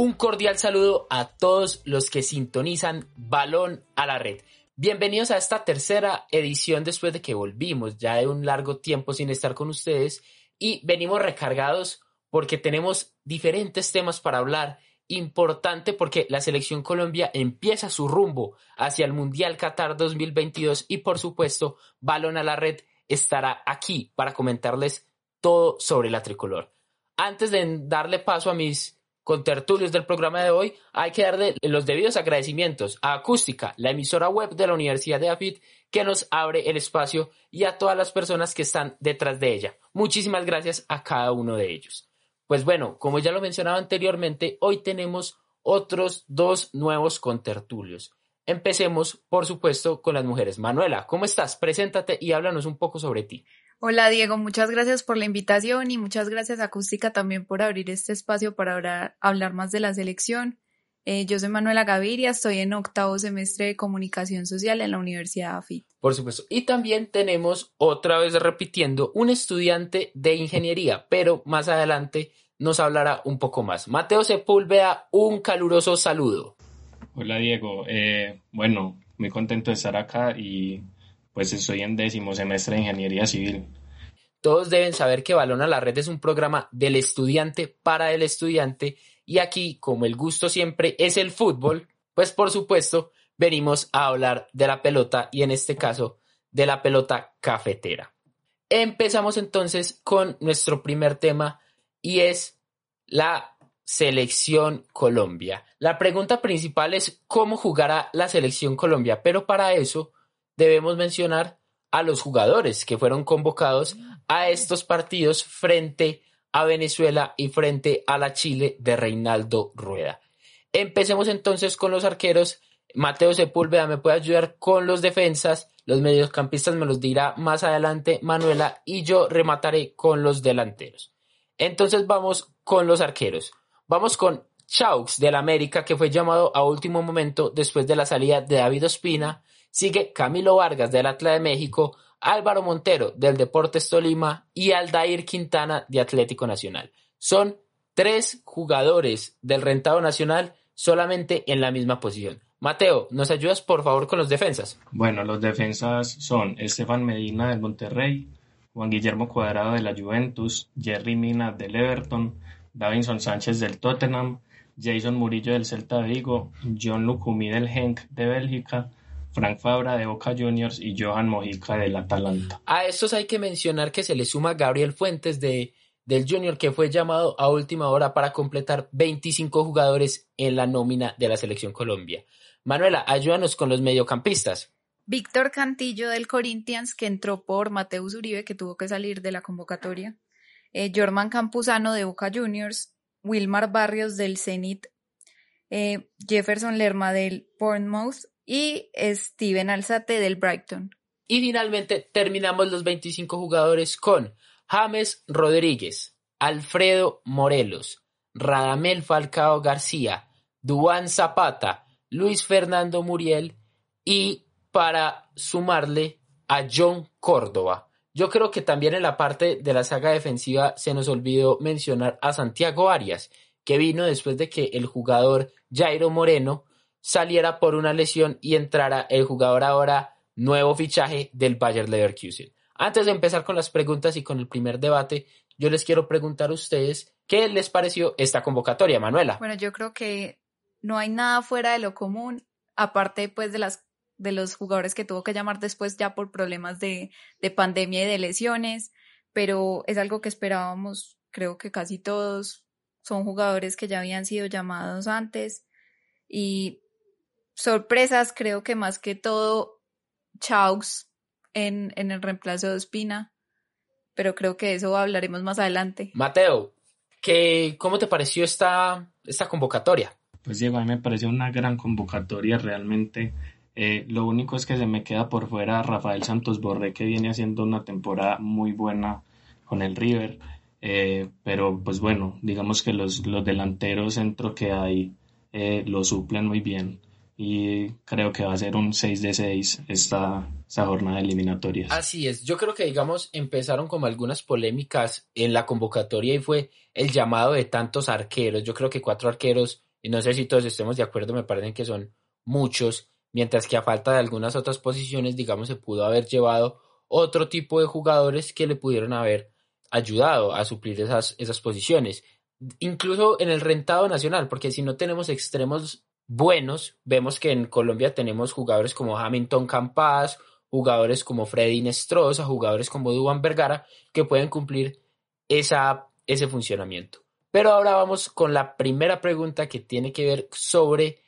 Un cordial saludo a todos los que sintonizan Balón a la Red. Bienvenidos a esta tercera edición después de que volvimos ya de un largo tiempo sin estar con ustedes y venimos recargados porque tenemos diferentes temas para hablar. Importante porque la selección Colombia empieza su rumbo hacia el Mundial Qatar 2022 y por supuesto Balón a la Red estará aquí para comentarles todo sobre la tricolor. Antes de darle paso a mis con tertulios del programa de hoy, hay que darle los debidos agradecimientos a Acústica, la emisora web de la Universidad de AFIT, que nos abre el espacio y a todas las personas que están detrás de ella. Muchísimas gracias a cada uno de ellos. Pues bueno, como ya lo mencionaba anteriormente, hoy tenemos otros dos nuevos contertulios. Empecemos, por supuesto, con las mujeres. Manuela, ¿cómo estás? Preséntate y háblanos un poco sobre ti. Hola Diego, muchas gracias por la invitación y muchas gracias a Acústica también por abrir este espacio para hablar, más de la selección. Eh, yo soy Manuela Gaviria, estoy en octavo semestre de comunicación social en la Universidad AFIT. Por supuesto. Y también tenemos, otra vez repitiendo, un estudiante de ingeniería, pero más adelante nos hablará un poco más. Mateo Sepúlveda, un caluroso saludo. Hola Diego, eh, bueno, muy contento de estar acá y pues estoy en décimo semestre de Ingeniería Civil. Todos deben saber que Balón a la Red es un programa del estudiante para el estudiante y aquí, como el gusto siempre es el fútbol, pues por supuesto venimos a hablar de la pelota y en este caso de la pelota cafetera. Empezamos entonces con nuestro primer tema y es la selección Colombia. La pregunta principal es cómo jugará la selección Colombia, pero para eso debemos mencionar a los jugadores que fueron convocados a estos partidos frente a Venezuela y frente a la Chile de Reinaldo Rueda. Empecemos entonces con los arqueros. Mateo Sepúlveda me puede ayudar con los defensas, los mediocampistas me los dirá más adelante Manuela y yo remataré con los delanteros. Entonces vamos con los arqueros. Vamos con Chaux del América que fue llamado a último momento después de la salida de David Ospina sigue Camilo Vargas del Atla de México, Álvaro Montero del Deportes Tolima y Aldair Quintana de Atlético Nacional. Son tres jugadores del rentado nacional solamente en la misma posición. Mateo, ¿nos ayudas por favor con los defensas? Bueno, los defensas son Estefan Medina del Monterrey, Juan Guillermo Cuadrado de la Juventus, Jerry Mina del Everton, Davinson Sánchez del Tottenham, Jason Murillo del Celta de Vigo, John Lucumí del Genk de Bélgica, Frank Fabra de Boca Juniors y Johan Mojica del Atalanta. A estos hay que mencionar que se le suma Gabriel Fuentes de, del Junior que fue llamado a última hora para completar 25 jugadores en la nómina de la selección Colombia. Manuela, ayúdanos con los mediocampistas. Víctor Cantillo del Corinthians que entró por Mateus Uribe que tuvo que salir de la convocatoria. Eh, Jorman Campuzano de Boca Juniors. Wilmar Barrios del Zenit. Eh, Jefferson Lerma del Bournemouth y Steven Alzate del Brighton. Y finalmente terminamos los 25 jugadores con James Rodríguez, Alfredo Morelos, Radamel Falcao García, Duan Zapata, Luis Fernando Muriel y para sumarle a John Córdoba. Yo creo que también en la parte de la saga defensiva se nos olvidó mencionar a Santiago Arias, que vino después de que el jugador Jairo Moreno saliera por una lesión y entrara el jugador ahora nuevo fichaje del Bayer Leverkusen. Antes de empezar con las preguntas y con el primer debate, yo les quiero preguntar a ustedes qué les pareció esta convocatoria, Manuela. Bueno, yo creo que no hay nada fuera de lo común, aparte pues de las de los jugadores que tuvo que llamar después ya por problemas de, de pandemia y de lesiones, pero es algo que esperábamos, creo que casi todos son jugadores que ya habían sido llamados antes y sorpresas, creo que más que todo Chaux en, en el reemplazo de Espina, pero creo que eso hablaremos más adelante. Mateo, ¿qué, ¿cómo te pareció esta, esta convocatoria? Pues Diego, a mí me pareció una gran convocatoria realmente. Eh, lo único es que se me queda por fuera Rafael Santos Borré, que viene haciendo una temporada muy buena con el River. Eh, pero pues bueno, digamos que los, los delanteros centro que hay eh, lo suplen muy bien y creo que va a ser un 6 de 6 esta, esta jornada eliminatoria. Así es, yo creo que digamos empezaron como algunas polémicas en la convocatoria y fue el llamado de tantos arqueros, yo creo que cuatro arqueros y no sé si todos estemos de acuerdo, me parecen que son muchos, mientras que a falta de algunas otras posiciones, digamos, se pudo haber llevado otro tipo de jugadores que le pudieron haber ayudado a suplir esas, esas posiciones. Incluso en el rentado nacional, porque si no tenemos extremos buenos, vemos que en Colombia tenemos jugadores como Hamilton Campas, jugadores como Freddy Nestroza, jugadores como Duan Vergara, que pueden cumplir esa, ese funcionamiento. Pero ahora vamos con la primera pregunta que tiene que ver sobre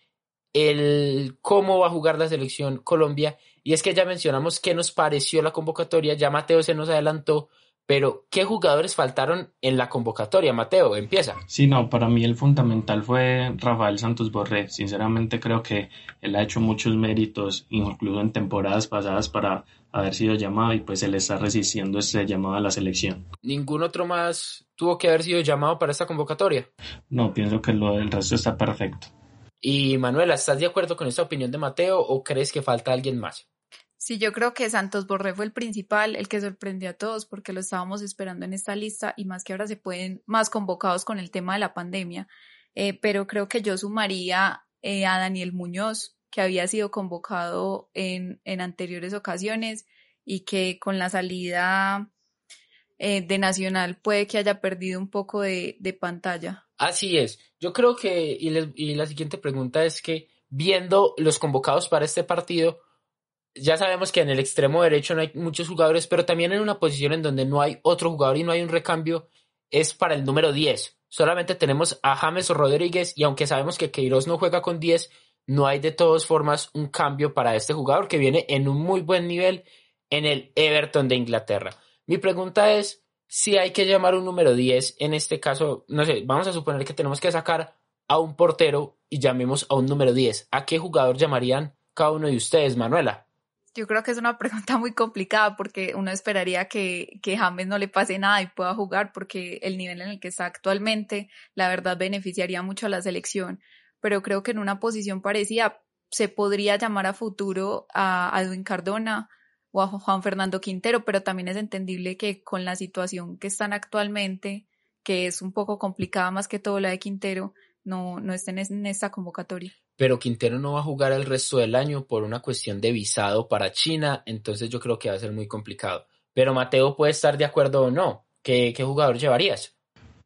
el cómo va a jugar la selección Colombia. Y es que ya mencionamos qué nos pareció la convocatoria, ya Mateo se nos adelantó, pero ¿qué jugadores faltaron en la convocatoria? Mateo, empieza. Sí, no, para mí el fundamental fue Rafael Santos Borré. Sinceramente creo que él ha hecho muchos méritos, incluso en temporadas pasadas, para haber sido llamado y pues él está resistiendo ese llamado a la selección. ¿Ningún otro más tuvo que haber sido llamado para esta convocatoria? No, pienso que lo del resto está perfecto. Y Manuela, ¿estás de acuerdo con esta opinión de Mateo o crees que falta alguien más? Sí, yo creo que Santos Borré fue el principal, el que sorprendió a todos porque lo estábamos esperando en esta lista y más que ahora se pueden más convocados con el tema de la pandemia. Eh, pero creo que yo sumaría eh, a Daniel Muñoz, que había sido convocado en, en anteriores ocasiones y que con la salida eh, de Nacional puede que haya perdido un poco de, de pantalla. Así es. Yo creo que, y, y la siguiente pregunta es que, viendo los convocados para este partido, ya sabemos que en el extremo derecho no hay muchos jugadores, pero también en una posición en donde no hay otro jugador y no hay un recambio, es para el número 10. Solamente tenemos a James Rodríguez y aunque sabemos que Queiroz no juega con 10, no hay de todas formas un cambio para este jugador que viene en un muy buen nivel en el Everton de Inglaterra. Mi pregunta es si hay que llamar un número 10, en este caso, no sé, vamos a suponer que tenemos que sacar a un portero y llamemos a un número 10. ¿A qué jugador llamarían cada uno de ustedes, Manuela? Yo creo que es una pregunta muy complicada porque uno esperaría que, que James no le pase nada y pueda jugar porque el nivel en el que está actualmente, la verdad, beneficiaría mucho a la selección. Pero creo que en una posición parecida se podría llamar a futuro a, Edwin Cardona o a Juan Fernando Quintero, pero también es entendible que con la situación que están actualmente, que es un poco complicada más que todo la de Quintero, no, no estén en esta convocatoria pero Quintero no va a jugar el resto del año por una cuestión de visado para China, entonces yo creo que va a ser muy complicado. Pero Mateo puede estar de acuerdo o no. ¿Qué, qué jugador llevarías?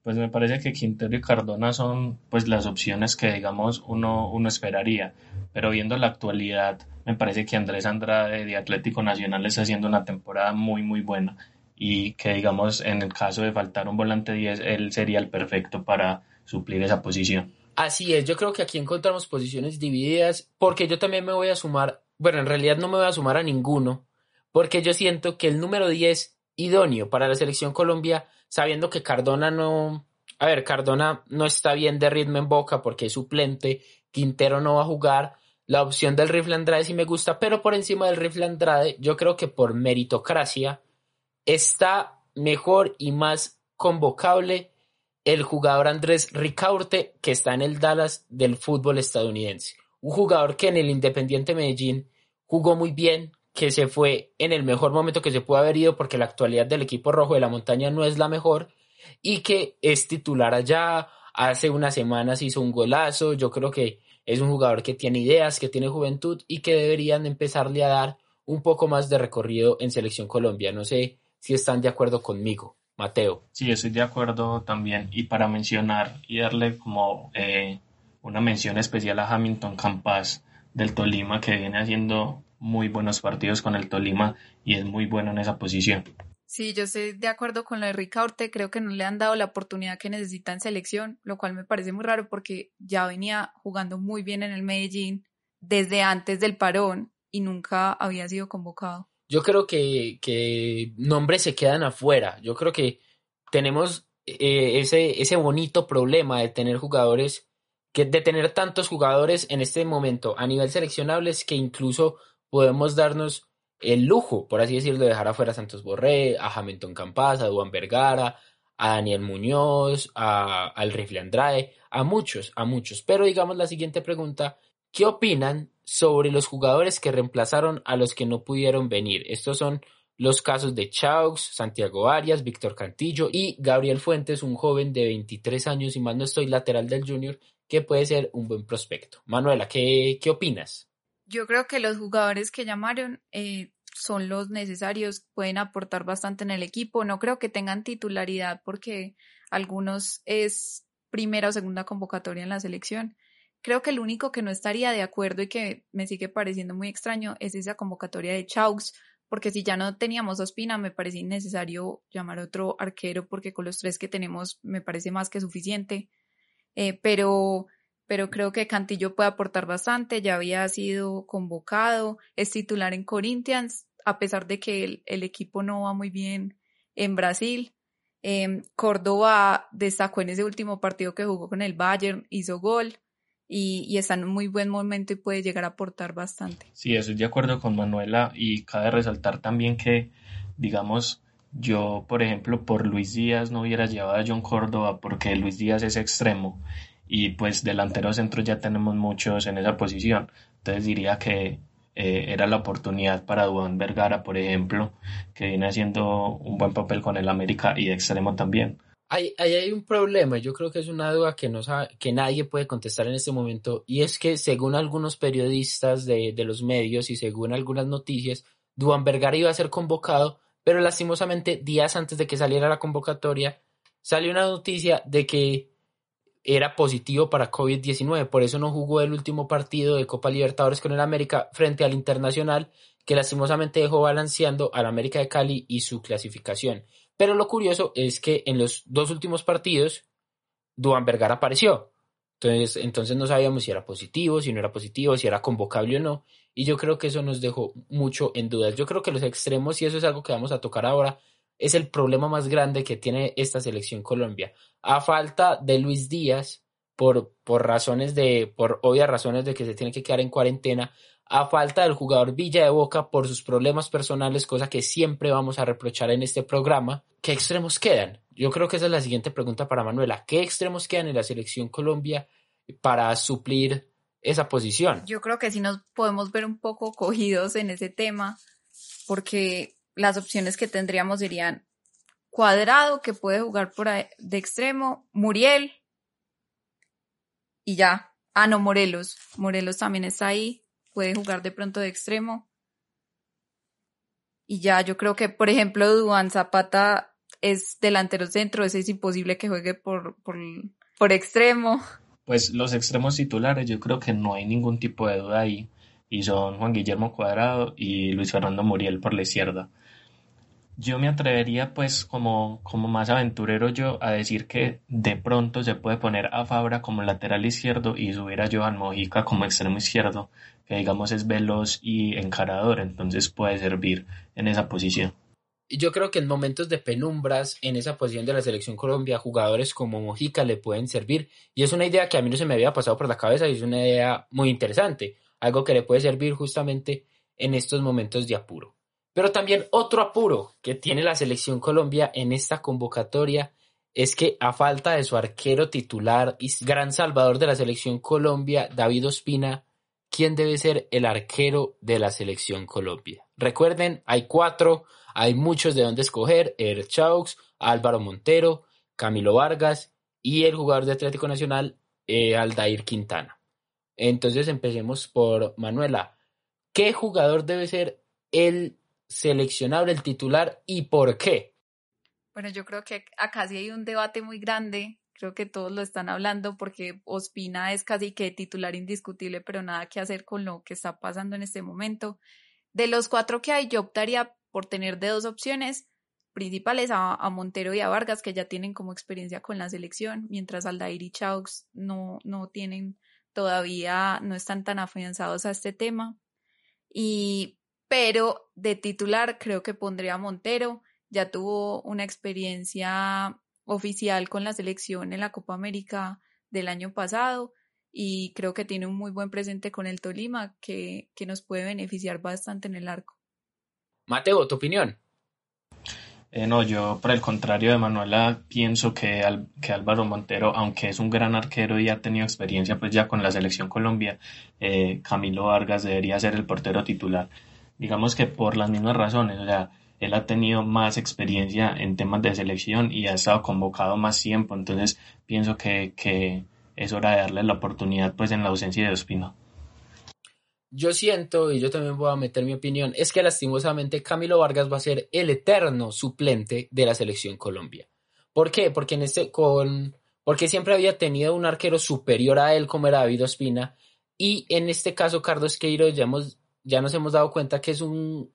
Pues me parece que Quintero y Cardona son pues las opciones que digamos uno, uno esperaría. Pero viendo la actualidad, me parece que Andrés Andrade de Atlético Nacional está haciendo una temporada muy muy buena y que digamos en el caso de faltar un volante 10, él sería el perfecto para suplir esa posición. Así es, yo creo que aquí encontramos posiciones divididas, porque yo también me voy a sumar, bueno, en realidad no me voy a sumar a ninguno, porque yo siento que el número 10 idóneo para la selección Colombia, sabiendo que Cardona no, a ver, Cardona no está bien de ritmo en boca porque es suplente, Quintero no va a jugar, la opción del rifle Andrade sí me gusta, pero por encima del rifle Andrade, yo creo que por meritocracia está mejor y más convocable el jugador Andrés Ricaurte, que está en el Dallas del fútbol estadounidense. Un jugador que en el Independiente Medellín jugó muy bien, que se fue en el mejor momento que se pudo haber ido porque la actualidad del equipo rojo de la montaña no es la mejor y que es titular allá. Hace unas semanas hizo un golazo. Yo creo que es un jugador que tiene ideas, que tiene juventud y que deberían empezarle a dar un poco más de recorrido en Selección Colombia. No sé si están de acuerdo conmigo. Mateo. Sí, estoy de acuerdo también. Y para mencionar y darle como eh, una mención especial a Hamilton Campas del Tolima, que viene haciendo muy buenos partidos con el Tolima y es muy bueno en esa posición. Sí, yo estoy de acuerdo con lo de Ricaurte, creo que no le han dado la oportunidad que necesita en selección, lo cual me parece muy raro porque ya venía jugando muy bien en el Medellín desde antes del parón y nunca había sido convocado yo creo que, que nombres se quedan afuera. Yo creo que tenemos eh, ese, ese bonito problema de tener jugadores, que, de tener tantos jugadores en este momento a nivel seleccionables que incluso podemos darnos el lujo, por así decirlo, de dejar afuera a Santos Borré, a Hamilton Campas, a Duan Vergara, a Daniel Muñoz, a, al Rifle Andrade, a muchos, a muchos. Pero digamos la siguiente pregunta, ¿qué opinan sobre los jugadores que reemplazaron a los que no pudieron venir. Estos son los casos de Chaux, Santiago Arias, Víctor Cantillo y Gabriel Fuentes, un joven de 23 años y más no estoy lateral del Junior, que puede ser un buen prospecto. Manuela, ¿qué, qué opinas? Yo creo que los jugadores que llamaron eh, son los necesarios, pueden aportar bastante en el equipo. No creo que tengan titularidad porque algunos es primera o segunda convocatoria en la selección. Creo que el único que no estaría de acuerdo y que me sigue pareciendo muy extraño es esa convocatoria de Chaux, porque si ya no teníamos a Ospina, me parece innecesario llamar otro arquero, porque con los tres que tenemos me parece más que suficiente. Eh, pero, pero creo que Cantillo puede aportar bastante, ya había sido convocado, es titular en Corinthians, a pesar de que el, el equipo no va muy bien en Brasil. Eh, Córdoba destacó en ese último partido que jugó con el Bayern, hizo gol y, está en un muy buen momento y puede llegar a aportar bastante. Sí, estoy de acuerdo con Manuela y cabe resaltar también que, digamos, yo, por ejemplo, por Luis Díaz no hubiera llevado a John Córdoba porque Luis Díaz es extremo y pues delantero centro ya tenemos muchos en esa posición. Entonces diría que eh, era la oportunidad para Duan Vergara, por ejemplo, que viene haciendo un buen papel con el América y de extremo también. Hay, hay, un problema, yo creo que es una duda que, no sabe, que nadie puede contestar en este momento, y es que según algunos periodistas de, de los medios y según algunas noticias, Duan Vergara iba a ser convocado, pero lastimosamente días antes de que saliera la convocatoria, salió una noticia de que era positivo para COVID-19, por eso no jugó el último partido de Copa Libertadores con el América frente al Internacional, que lastimosamente dejó balanceando al América de Cali y su clasificación. Pero lo curioso es que en los dos últimos partidos, Duan Vergara apareció. Entonces, entonces no sabíamos si era positivo, si no era positivo, si era convocable o no. Y yo creo que eso nos dejó mucho en dudas. Yo creo que los extremos, y eso es algo que vamos a tocar ahora, es el problema más grande que tiene esta selección Colombia. A falta de Luis Díaz, por, por razones de, por obvias razones de que se tiene que quedar en cuarentena, a falta del jugador Villa de Boca por sus problemas personales, cosa que siempre vamos a reprochar en este programa. ¿Qué extremos quedan? Yo creo que esa es la siguiente pregunta para Manuela. ¿Qué extremos quedan en la selección Colombia para suplir esa posición? Yo creo que sí nos podemos ver un poco cogidos en ese tema, porque las opciones que tendríamos serían Cuadrado, que puede jugar por de extremo, Muriel y ya. Ah, no, Morelos. Morelos también está ahí puede jugar de pronto de extremo. Y ya, yo creo que, por ejemplo, Duan Zapata es delantero centro, es imposible que juegue por, por, por extremo. Pues los extremos titulares, yo creo que no hay ningún tipo de duda ahí. Y son Juan Guillermo Cuadrado y Luis Fernando Muriel por la izquierda. Yo me atrevería, pues, como, como más aventurero yo, a decir que de pronto se puede poner a Fabra como lateral izquierdo y subir a Joan Mojica como extremo izquierdo, que digamos es veloz y encarador, entonces puede servir en esa posición. Yo creo que en momentos de penumbras en esa posición de la selección Colombia, jugadores como Mojica le pueden servir. Y es una idea que a mí no se me había pasado por la cabeza y es una idea muy interesante. Algo que le puede servir justamente en estos momentos de apuro. Pero también otro apuro que tiene la selección Colombia en esta convocatoria es que a falta de su arquero titular y gran salvador de la selección Colombia, David Ospina, ¿quién debe ser el arquero de la selección Colombia? Recuerden, hay cuatro, hay muchos de dónde escoger, Er Chaux, Álvaro Montero, Camilo Vargas y el jugador de Atlético Nacional, eh, Aldair Quintana. Entonces empecemos por Manuela. ¿Qué jugador debe ser el seleccionable el titular y por qué? Bueno, yo creo que acá sí hay un debate muy grande, creo que todos lo están hablando porque Ospina es casi que titular indiscutible, pero nada que hacer con lo que está pasando en este momento. De los cuatro que hay, yo optaría por tener de dos opciones principales a, Montero y a Vargas, que ya tienen como experiencia con la selección, mientras Aldair y Chaux no, no tienen todavía, no están tan afianzados a este tema. Y pero de titular creo que pondría a Montero, ya tuvo una experiencia oficial con la selección en la Copa América del año pasado y creo que tiene un muy buen presente con el Tolima que, que nos puede beneficiar bastante en el arco. Mateo, ¿tu opinión? Eh, no, yo por el contrario de Manuela pienso que, que Álvaro Montero, aunque es un gran arquero y ha tenido experiencia pues ya con la selección Colombia, eh, Camilo Vargas debería ser el portero titular digamos que por las mismas razones, o sea, él ha tenido más experiencia en temas de selección y ha estado convocado más tiempo, entonces pienso que, que, es hora de darle la oportunidad pues en la ausencia de Ospina. Yo siento, y yo también voy a meter mi opinión, es que lastimosamente Camilo Vargas va a ser el eterno suplente de la selección Colombia. ¿Por qué? Porque en este con porque siempre había tenido un arquero superior a él como era David Ospina y en este caso Carlos Queiroz ya hemos ya nos hemos dado cuenta que es un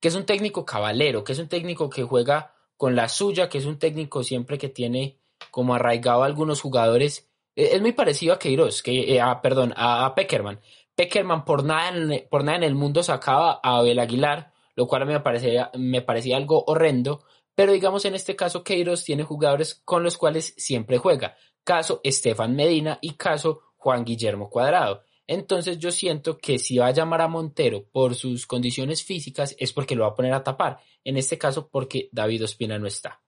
que es un técnico cabalero, que es un técnico que juega con la suya, que es un técnico siempre que tiene como arraigado a algunos jugadores. E, es muy parecido a Queiroz, que, eh, a, perdón, a, Peckerman. Peckerman por nada, en, por nada en el mundo sacaba a Abel Aguilar, lo cual me parecía, me parecía algo horrendo, pero digamos en este caso Queiroz tiene jugadores con los cuales siempre juega. Caso Estefan Medina y caso Juan Guillermo Cuadrado. Entonces yo siento que si va a llamar a Montero por sus condiciones físicas es porque lo va a poner a tapar. En este caso porque David Ospina no está.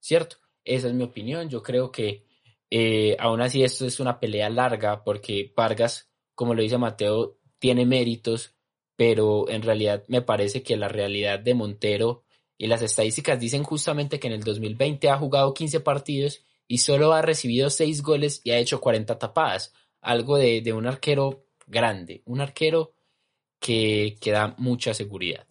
¿Cierto? Esa es mi opinión. Yo creo que eh, aún así esto es una pelea larga porque Vargas, como lo dice Mateo, tiene méritos, pero en realidad me parece que la realidad de Montero y las estadísticas dicen justamente que en el 2020 ha jugado 15 partidos y solo ha recibido 6 goles y ha hecho 40 tapadas algo de, un arquero grande, un arquero que, que da mucha seguridad.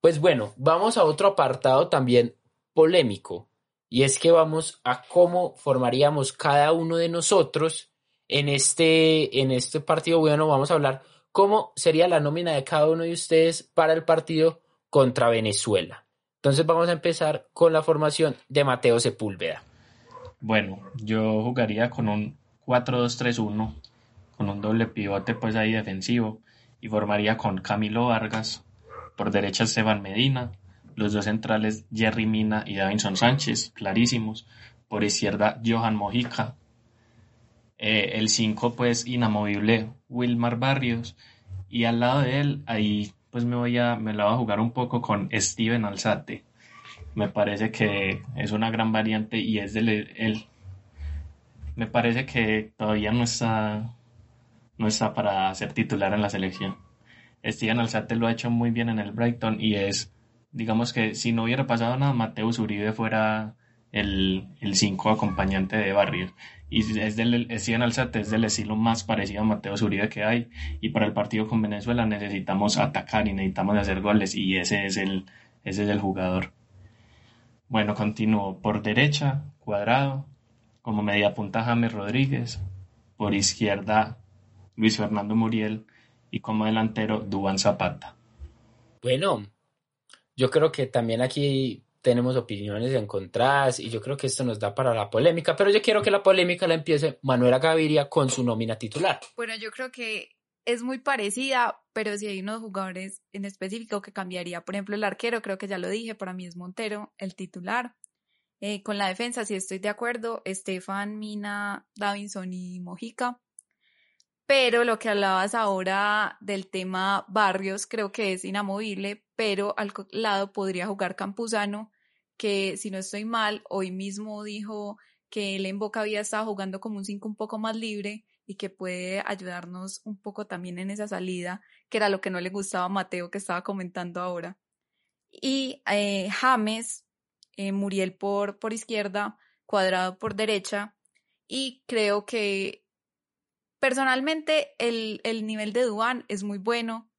Pues bueno, vamos a otro apartado también polémico, y es que vamos a cómo formaríamos cada uno de nosotros en este, en este partido. Bueno, vamos a hablar cómo sería la nómina de cada uno de ustedes para el partido contra Venezuela. Entonces vamos a empezar con la formación de Mateo Sepúlveda. Bueno, yo jugaría con un 4-2-3-1 con un doble pivote pues ahí defensivo y formaría con Camilo Vargas, por derecha Esteban Medina, los dos centrales Jerry Mina y Davinson Sánchez, clarísimos, por izquierda Johan Mojica, eh, el 5 pues inamovible Wilmar Barrios y al lado de él ahí pues me voy a me la voy a jugar un poco con Steven Alzate. Me parece que es una gran variante y es del el, me parece que todavía no está, no está para ser titular en la selección. Steven Alzate lo ha hecho muy bien en el Brighton y es, digamos que si no hubiera pasado nada, Mateus Uribe fuera el 5 acompañante de Barrios. Y es del, Steven Alzate es del estilo más parecido a Mateus Uribe que hay. Y para el partido con Venezuela necesitamos atacar y necesitamos hacer goles y ese es el, ese es el jugador. Bueno, continúo. Por derecha, cuadrado, como media punta James Rodríguez, por izquierda Luis Fernando Muriel y como delantero Dubán Zapata. Bueno, yo creo que también aquí tenemos opiniones encontradas y yo creo que esto nos da para la polémica, pero yo quiero que la polémica la empiece Manuela Gaviria con su nómina titular. Bueno, yo creo que es muy parecida, pero si hay unos jugadores en específico que cambiaría, por ejemplo, el arquero, creo que ya lo dije, para mí es Montero, el titular. Eh, con la defensa, si estoy de acuerdo, Estefan, Mina, Davinson y Mojica. Pero lo que hablabas ahora del tema Barrios, creo que es inamovible, pero al lado podría jugar Campuzano, que si no estoy mal, hoy mismo dijo que él en Boca había estado jugando como un 5 un poco más libre y que puede ayudarnos un poco también en esa salida, que era lo que no le gustaba a Mateo que estaba comentando ahora. Y eh, James, eh, Muriel por, por izquierda, Cuadrado por derecha, y creo que personalmente el, el nivel de Duan es muy bueno,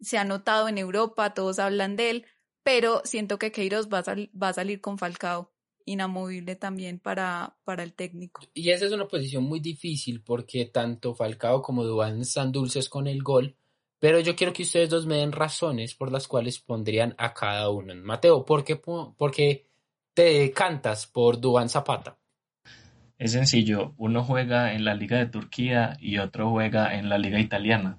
se ha notado en Europa, todos hablan de él, pero siento que Queiroz va a, va a salir con Falcao inamovible también para, para el técnico. Y esa es una posición muy difícil porque tanto Falcao como Duan están dulces con el gol, pero yo quiero que ustedes dos me den razones por las cuales pondrían a cada uno. Mateo, ¿por qué, te cantas por Dubán Zapata? Es sencillo, uno juega en la Liga de Turquía y otro juega en la Liga Italiana.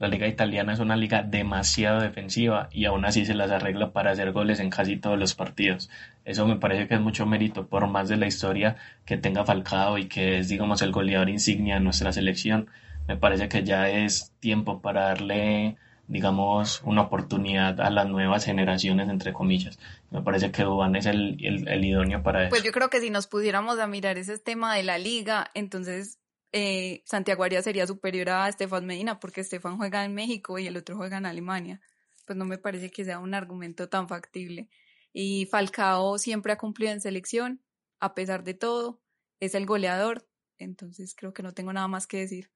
La liga italiana es una liga demasiado defensiva y aún así se las arregla para hacer goles en casi todos los partidos. Eso me parece que es mucho mérito por más de la historia que tenga Falcao y que es digamos el goleador insignia de nuestra selección me parece que ya es tiempo para darle, digamos, una oportunidad a las nuevas generaciones, entre comillas. Me parece que Dubán es el, el, idóneo para eso. Pues yo creo que si nos pudiéramos a mirar ese tema de la liga, entonces eh, Santiago Arias sería superior a Estefan Medina, porque Estefan juega en México y el otro juega en Alemania. Pues no me parece que sea un argumento tan factible. Y Falcao siempre ha cumplido en selección, a pesar de todo, es el goleador, entonces creo que no tengo nada más que decir.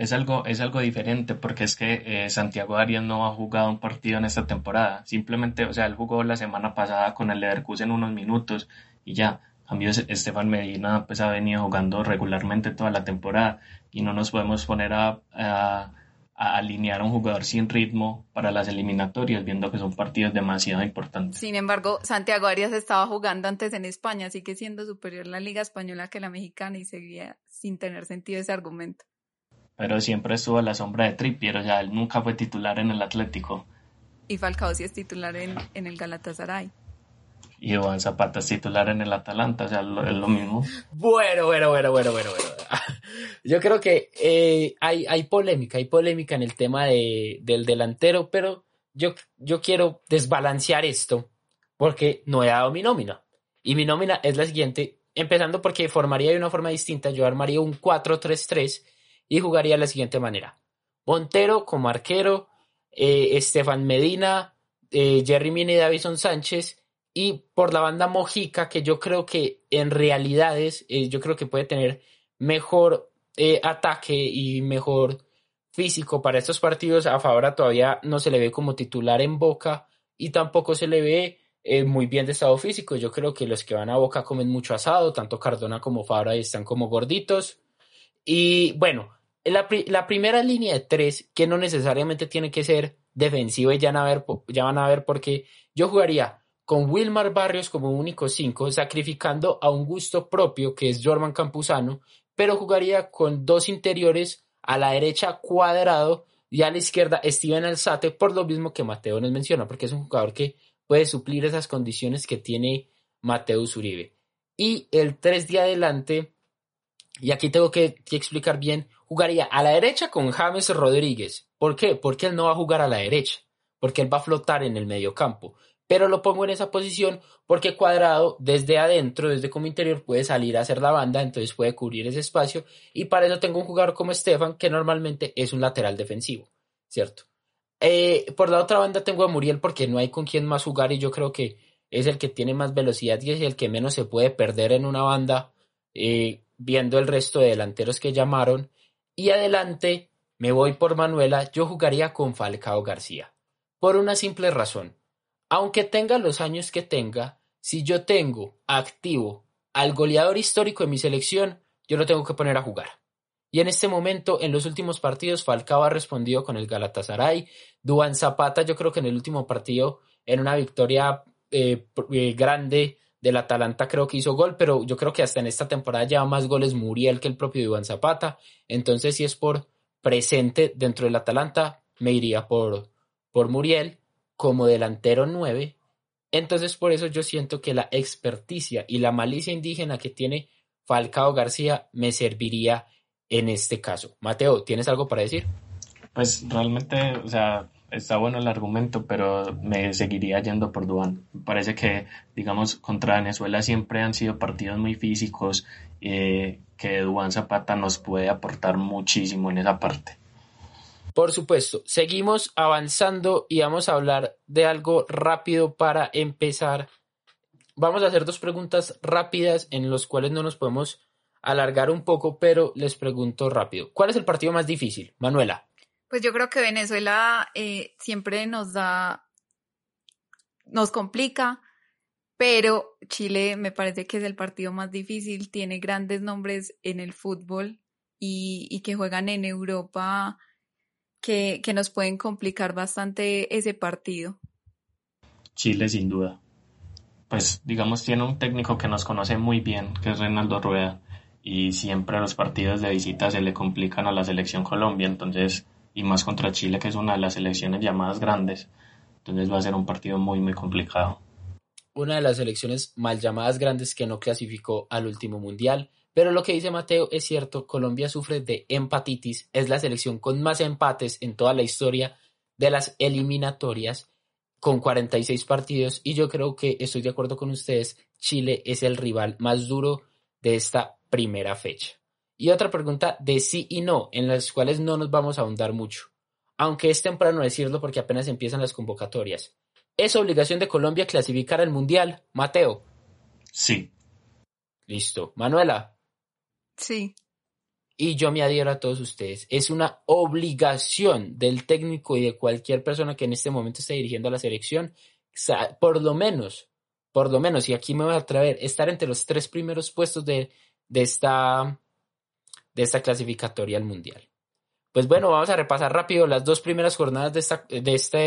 Es algo, es algo diferente porque es que eh, Santiago Arias no ha jugado un partido en esta temporada. Simplemente, o sea, él jugó la semana pasada con el Leverkusen unos minutos y ya. cambio, Estefan Medina pues ha venido jugando regularmente toda la temporada y no nos podemos poner a, a, alinear a un jugador sin ritmo para las eliminatorias, viendo que son partidos demasiado importantes. Sin embargo, Santiago Arias estaba jugando antes en España, sigue siendo superior la Liga Española que la mexicana y seguía sin tener sentido ese argumento pero siempre estuvo a la sombra de Trippier, o sea, él nunca fue titular en el Atlético. Y Falcao sí es titular en, en el Galatasaray. Y Iván Zapata es titular en el Atalanta, o sea, es lo mismo. Bueno, bueno, bueno, bueno, bueno, bueno. Yo creo que eh, hay, hay polémica, hay polémica en el tema de, del delantero, pero yo, yo quiero desbalancear esto porque no he dado mi nómina. Y mi nómina es la siguiente, empezando porque formaría de una forma distinta, yo armaría un 4-3-3 y jugaría de la siguiente manera. Montero como arquero, eh, Estefan Medina, eh, Jerry y Davison Sánchez y por la banda Mojica que yo creo que en realidades eh, yo creo que puede tener mejor ataque y mejor físico para estos partidos. A Fabra todavía no se le ve como titular en Boca y tampoco se le ve muy bien de estado físico. Yo creo que los que van a Boca comen mucho asado, tanto Cardona como Fabra están como gorditos. Y bueno, la, primera línea de tres, que no necesariamente tiene que ser defensiva, ya van a ver, ya van a ver porque yo jugaría con Wilmar Barrios como único cinco, sacrificando a un gusto propio que es Jorman Campuzano, pero jugaría con dos interiores a la derecha cuadrado y a la izquierda Steven Alzate, por lo mismo que Mateo nos menciona, porque es un jugador que puede suplir esas condiciones que tiene Mateo Uribe. Y el 3 de adelante, y aquí tengo que explicar bien, jugaría a la derecha con James Rodríguez. ¿Por qué? Porque él no va a jugar a la derecha, porque él va a flotar en el medio campo. Pero lo pongo en esa posición porque Cuadrado desde adentro, desde como interior, puede salir a hacer la banda, entonces puede cubrir ese espacio. Y para eso tengo un jugador como Estefan, que normalmente es un lateral defensivo, ¿cierto? Eh, por la otra banda tengo a Muriel porque no hay con quien más jugar y yo creo que es el que tiene más velocidad y es el que menos se puede perder en una banda eh, viendo el resto de delanteros que llamaron. Y adelante me voy por Manuela, yo jugaría con Falcao García. Por una simple razón. Aunque tenga los años que tenga, si yo tengo activo al goleador histórico de mi selección, yo lo tengo que poner a jugar. Y en este momento, en los últimos partidos, Falcao ha respondido con el Galatasaray. Duan Zapata, yo creo que en el último partido, en una victoria eh, eh, grande del Atalanta creo que hizo gol, pero yo creo que hasta en esta temporada lleva más goles Muriel que el propio Iván Zapata. Entonces, si es por presente dentro del Atalanta, me iría por, por Muriel como delantero 9. Entonces, por eso yo siento que la experticia y la malicia indígena que tiene Falcao García me serviría en este caso. Mateo, ¿tienes algo para decir? Pues realmente, o sea, está bueno el argumento, pero me seguiría yendo por. Me parece que, digamos, contra Venezuela siempre han sido partidos muy físicos, eh, que Duan Zapata nos puede aportar muchísimo en esa parte. Por supuesto, seguimos avanzando y vamos a hablar de algo rápido para empezar. Vamos a hacer dos preguntas rápidas en las cuales no nos podemos alargar un poco, pero les pregunto rápido. ¿Cuál es el partido más difícil? Manuela. Pues yo creo que Venezuela eh, siempre nos da, nos complica, pero Chile me parece que es el partido más difícil, tiene grandes nombres en el fútbol y, que juegan en Europa que, que nos pueden complicar bastante ese partido. Chile sin duda. Pues digamos tiene un técnico que nos conoce muy bien, que es Reinaldo Rueda, y siempre los partidos de visita se le complican a la selección Colombia, entonces y más contra Chile, que es una de las selecciones llamadas grandes. Entonces va a ser un partido muy, muy complicado. Una de las selecciones mal llamadas grandes que no clasificó al último mundial. Pero lo que dice Mateo es cierto, Colombia sufre de empatitis, es la selección con más empates en toda la historia de las eliminatorias, con 46 partidos, y yo creo que estoy de acuerdo con ustedes, Chile es el rival más duro de esta primera fecha. Y otra pregunta de sí y no, en las cuales no nos vamos a ahondar mucho, aunque es temprano decirlo porque apenas empiezan las convocatorias. ¿Es obligación de Colombia clasificar al Mundial, Mateo? Sí. Listo. Manuela. Sí. Y yo me adhiero a todos ustedes. Es una obligación del técnico y de cualquier persona que en este momento esté dirigiendo a la selección, por lo menos, por lo menos, y aquí me voy a atrever, estar entre los tres primeros puestos de, de, esta, de esta clasificatoria al Mundial. Pues bueno, vamos a repasar rápido las dos primeras jornadas de, esta, de, este,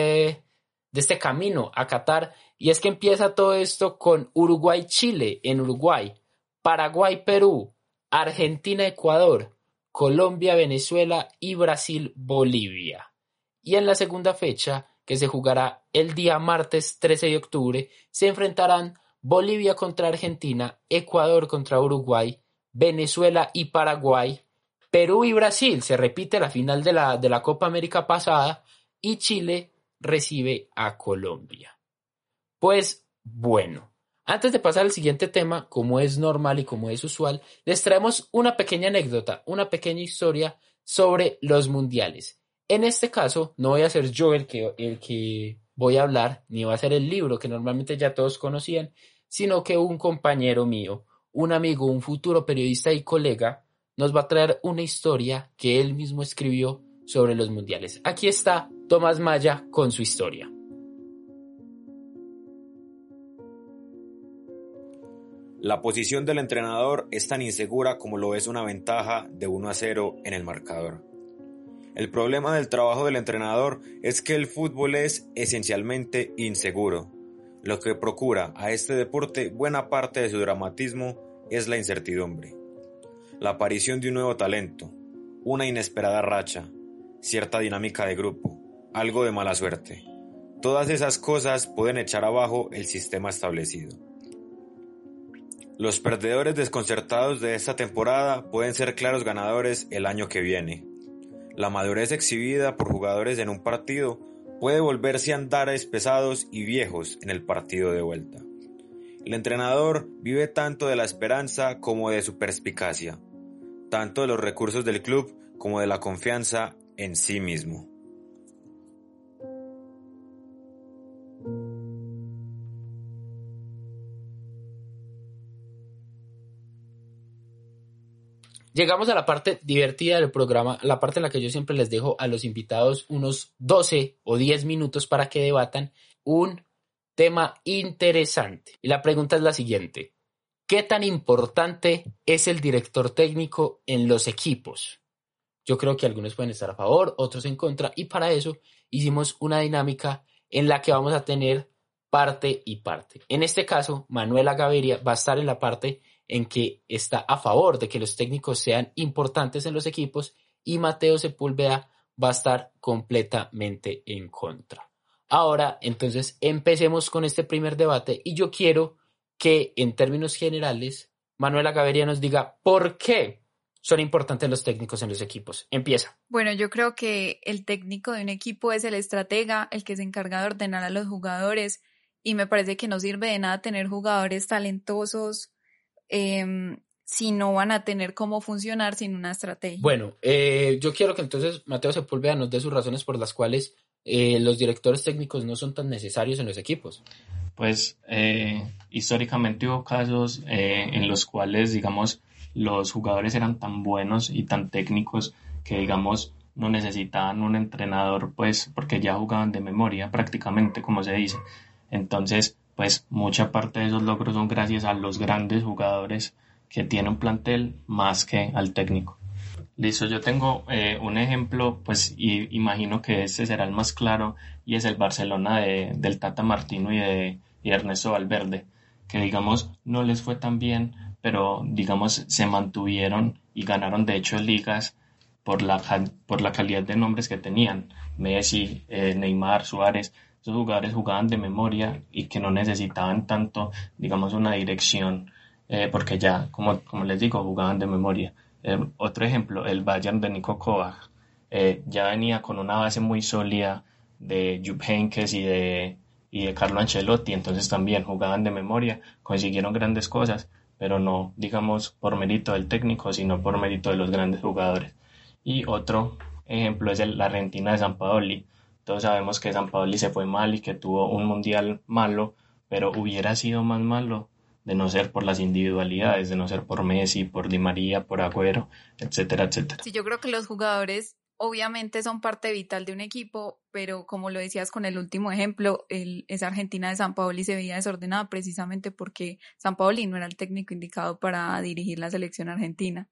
de este camino a Qatar. Y es que empieza todo esto con Uruguay-Chile en Uruguay, Paraguay-Perú, Argentina-Ecuador, Colombia, Venezuela y Brasil, Bolivia. Y en la segunda fecha, que se jugará el día martes 13 de octubre, se enfrentarán Bolivia contra Argentina, Ecuador contra Uruguay, Venezuela y Paraguay, Perú y Brasil, se repite la final de la, de la Copa América pasada, y Chile recibe a Colombia. Pues bueno, antes de pasar al siguiente tema, como es normal y como es usual, les traemos una pequeña anécdota, una pequeña historia sobre los mundiales. En este caso, no voy a ser yo el que, el que voy a hablar, ni va a ser el libro que normalmente ya todos conocían, sino que un compañero mío, un amigo, un futuro periodista y colega, nos va a traer una historia que él mismo escribió sobre los mundiales. Aquí está Tomás Maya con su historia. La posición del entrenador es tan insegura como lo es una ventaja de 1 a 0 en el marcador. El problema del trabajo del entrenador es que el fútbol es esencialmente inseguro. Lo que procura a este deporte buena parte de su dramatismo es la incertidumbre. La aparición de un nuevo talento, una inesperada racha, cierta dinámica de grupo, algo de mala suerte. Todas esas cosas pueden echar abajo el sistema establecido. Los perdedores desconcertados de esta temporada pueden ser claros ganadores el año que viene. La madurez exhibida por jugadores en un partido puede volverse andares pesados y viejos en el partido de vuelta. El entrenador vive tanto de la esperanza como de su perspicacia, tanto de los recursos del club como de la confianza en sí mismo. Llegamos a la parte divertida del programa, la parte en la que yo siempre les dejo a los invitados unos 12 o 10 minutos para que debatan un tema interesante. Y la pregunta es la siguiente. ¿Qué tan importante es el director técnico en los equipos? Yo creo que algunos pueden estar a favor, otros en contra, y para eso hicimos una dinámica en la que vamos a tener parte y parte. En este caso, Manuela Gaviria va a estar en la parte en que está a favor de que los técnicos sean importantes en los equipos y Mateo Sepúlveda va a estar completamente en contra. Ahora, entonces, empecemos con este primer debate y yo quiero que en términos generales, Manuela Gaviria nos diga por qué son importantes los técnicos en los equipos. Empieza. Bueno, yo creo que el técnico de un equipo es el estratega, el que se encarga de ordenar a los jugadores y me parece que no sirve de nada tener jugadores talentosos Em, si no van a tener cómo funcionar sin una estrategia. Bueno, eh, yo quiero que entonces Mateo Sepúlveda nos dé sus razones por las cuales eh, los directores técnicos no son tan necesarios en los equipos. Pues eh, históricamente hubo casos en los cuales, digamos, los jugadores eran tan buenos y tan técnicos que, digamos, no necesitaban un entrenador, pues, porque ya jugaban de memoria prácticamente, como se dice. Entonces, pues mucha parte de esos logros son gracias a los grandes jugadores que tiene un plantel más que al técnico. Listo, yo tengo eh, un ejemplo, pues y imagino que este será el más claro y es el Barcelona de, del Tata Martino y de Ernesto Valverde, que digamos no les fue tan bien, pero digamos se mantuvieron y ganaron de hecho ligas por la, por la calidad de nombres que tenían, Messi, eh, Neymar, Suárez, esos jugadores jugaban de memoria y que no necesitaban tanto, digamos, una dirección, eh, porque ya, como, les digo, jugaban de memoria. Eh, otro ejemplo, el Bayern de Nico Kovac, eh, ya venía con una base muy sólida de Jupp Heynckes y de, y de Carlo Ancelotti, entonces también jugaban de memoria, consiguieron grandes cosas, pero no, digamos, por mérito del técnico, sino por mérito de los grandes jugadores. Y otro ejemplo es la Argentina de San Paoli, todos sabemos que San Paoli se fue mal y que tuvo un mundial malo, pero hubiera sido más malo de no ser por las individualidades, de no ser por Messi, por Di María, por Agüero, etcétera, etcétera. Sí, yo creo que los jugadores obviamente son parte vital de un equipo, pero como lo decías con el último ejemplo, el, esa Argentina de San Paoli se veía desordenada precisamente porque San Paoli no era el técnico indicado para dirigir la selección argentina.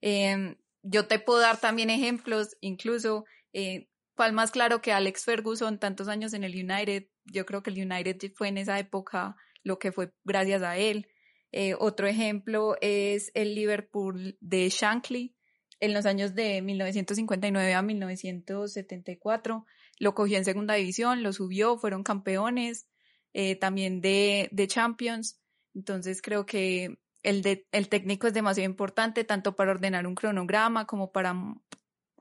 Eh, yo te puedo dar también ejemplos, incluso, eh, ¿cuál más claro que Alex Ferguson, tantos años en el United? Yo creo que el United fue en esa época lo que fue gracias a él. Eh, otro ejemplo es el Liverpool de Shankly en los años de 1959 a 1974. Lo cogió en segunda división, lo subió, fueron campeones eh, también de, de Champions. Entonces creo que el, el técnico es demasiado importante tanto para ordenar un cronograma como para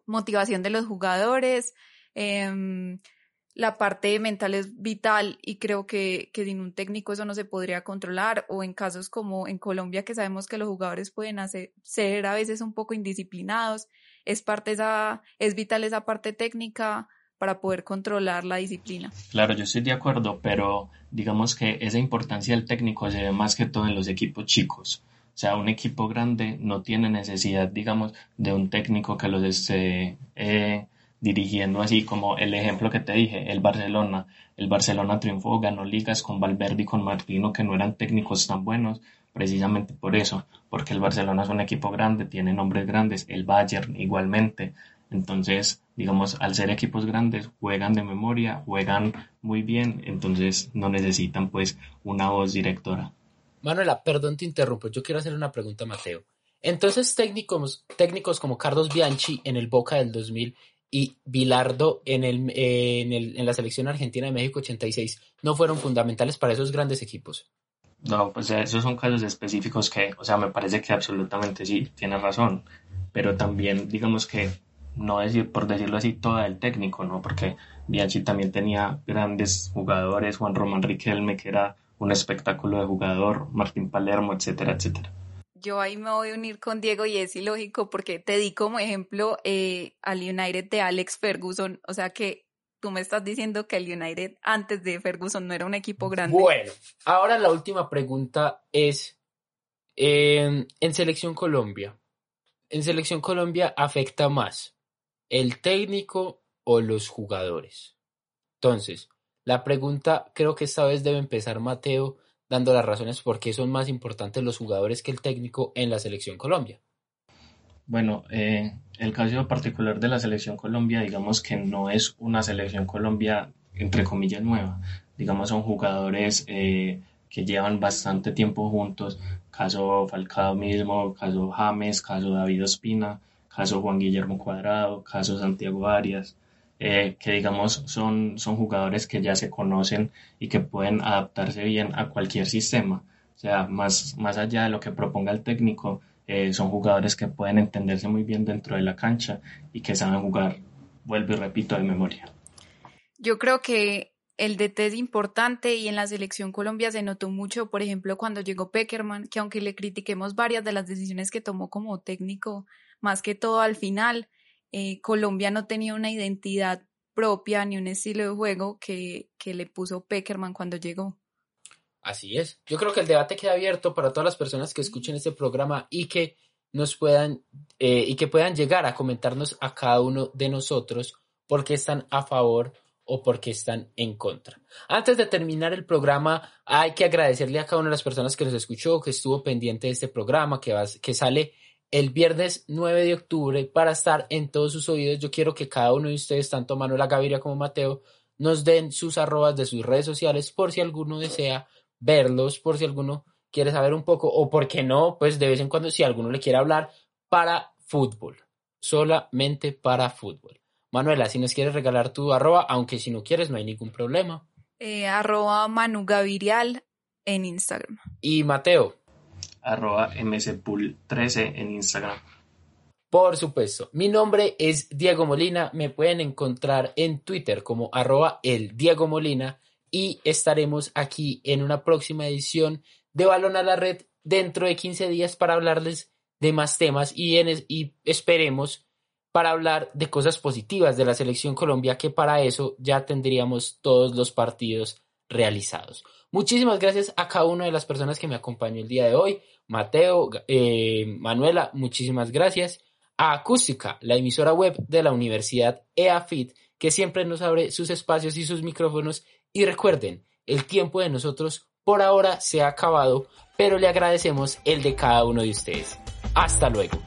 motivación de los jugadores. Eh, la parte mental es vital y creo que, que, sin un técnico eso no se podría controlar o en casos como en Colombia que sabemos que los jugadores pueden hacer, ser a veces un poco indisciplinados, es parte esa, es vital esa parte técnica para poder controlar la disciplina. Claro, yo estoy de acuerdo, pero digamos que esa importancia del técnico se ve más que todo en los equipos chicos. O sea, un equipo grande no tiene necesidad, digamos, de un técnico que los esté eh, dirigiendo así como el ejemplo que te dije, el Barcelona. El Barcelona triunfó, ganó ligas con Valverde y con Martino, que no eran técnicos tan buenos, precisamente por eso, porque el Barcelona es un equipo grande, tiene nombres grandes, el Bayern igualmente. Entonces, digamos, al ser equipos grandes, juegan de memoria, juegan muy bien, entonces no necesitan pues una voz directora. Manuela, perdón te interrumpo, yo quiero hacer una pregunta a Mateo. Entonces, técnicos, técnicos como Carlos Bianchi en el Boca del 2000 y Bilardo en, el, en, el, en la selección argentina de México 86 no fueron fundamentales para esos grandes equipos. No, pues esos son casos específicos que, o sea, me parece que absolutamente sí, tiene razón, pero también digamos que no decir, por decirlo así, todo el técnico, ¿no? Porque Bianchi también tenía grandes jugadores, Juan Román Riquelme, que era un espectáculo de jugador, Martín Palermo, etcétera, etcétera yo ahí me voy a unir con Diego y es ilógico porque te di como ejemplo eh, al United de Alex Ferguson, o sea que tú me estás diciendo que el United antes de Ferguson no era un equipo grande. Bueno, ahora la última pregunta es, en Selección Colombia, ¿en Selección Colombia afecta más el técnico o los jugadores? Entonces, la pregunta creo que esta vez debe empezar Mateo dando las razones por qué son más importantes los jugadores que el técnico en la selección Colombia. Bueno, eh, el caso particular de la selección Colombia, digamos que no es una selección Colombia entre comillas nueva, digamos son jugadores eh, que llevan bastante tiempo juntos, caso Falcao mismo, caso James, caso David Ospina, caso Juan Guillermo Cuadrado, caso Santiago Arias, eh, que digamos son, son jugadores que ya se conocen y que pueden adaptarse bien a cualquier sistema. O sea, más, más allá de lo que proponga el técnico, eh, son jugadores que pueden entenderse muy bien dentro de la cancha y que saben jugar, vuelvo y repito, de memoria. Yo creo que el DT es importante y en la selección Colombia se notó mucho, por ejemplo, cuando llegó Peckerman, que aunque le critiquemos varias de las decisiones que tomó como técnico, más que todo al final, eh, Colombia no tenía una identidad propia ni un estilo de juego que, que le puso Peckerman cuando llegó. Así es. Yo creo que el debate queda abierto para todas las personas que escuchen este programa y que nos puedan eh, y que puedan llegar a comentarnos a cada uno de nosotros por qué están a favor o por qué están en contra. Antes de terminar el programa, hay que agradecerle a cada una de las personas que nos escuchó, que estuvo pendiente de este programa, que, va, que sale el viernes 9 de octubre para estar en todos sus oídos. Yo quiero que cada uno de ustedes, tanto Manuela Gaviria como Mateo, nos den sus arrobas de sus redes sociales por si alguno desea verlos, por si alguno quiere saber un poco o por qué no, pues de vez en cuando si alguno le quiere hablar para fútbol, solamente para fútbol. Manuela, si nos quieres regalar tu arroba, aunque si no quieres no hay ningún problema. Eh, arroba Manu Gavirial en Instagram. Y Mateo arroba mspool13 en Instagram. Por supuesto, mi nombre es Diego Molina, me pueden encontrar en Twitter como arroba el Diego Molina y estaremos aquí en una próxima edición de Balón a la Red dentro de 15 días para hablarles de más temas y, y esperemos para hablar de cosas positivas de la selección Colombia que para eso ya tendríamos todos los partidos realizados. Muchísimas gracias a cada una de las personas que me acompañó el día de hoy. Mateo, eh, Manuela, muchísimas gracias. A Acústica, la emisora web de la Universidad EAFIT, que siempre nos abre sus espacios y sus micrófonos. Y recuerden, el tiempo de nosotros por ahora se ha acabado, pero le agradecemos el de cada uno de ustedes. Hasta luego.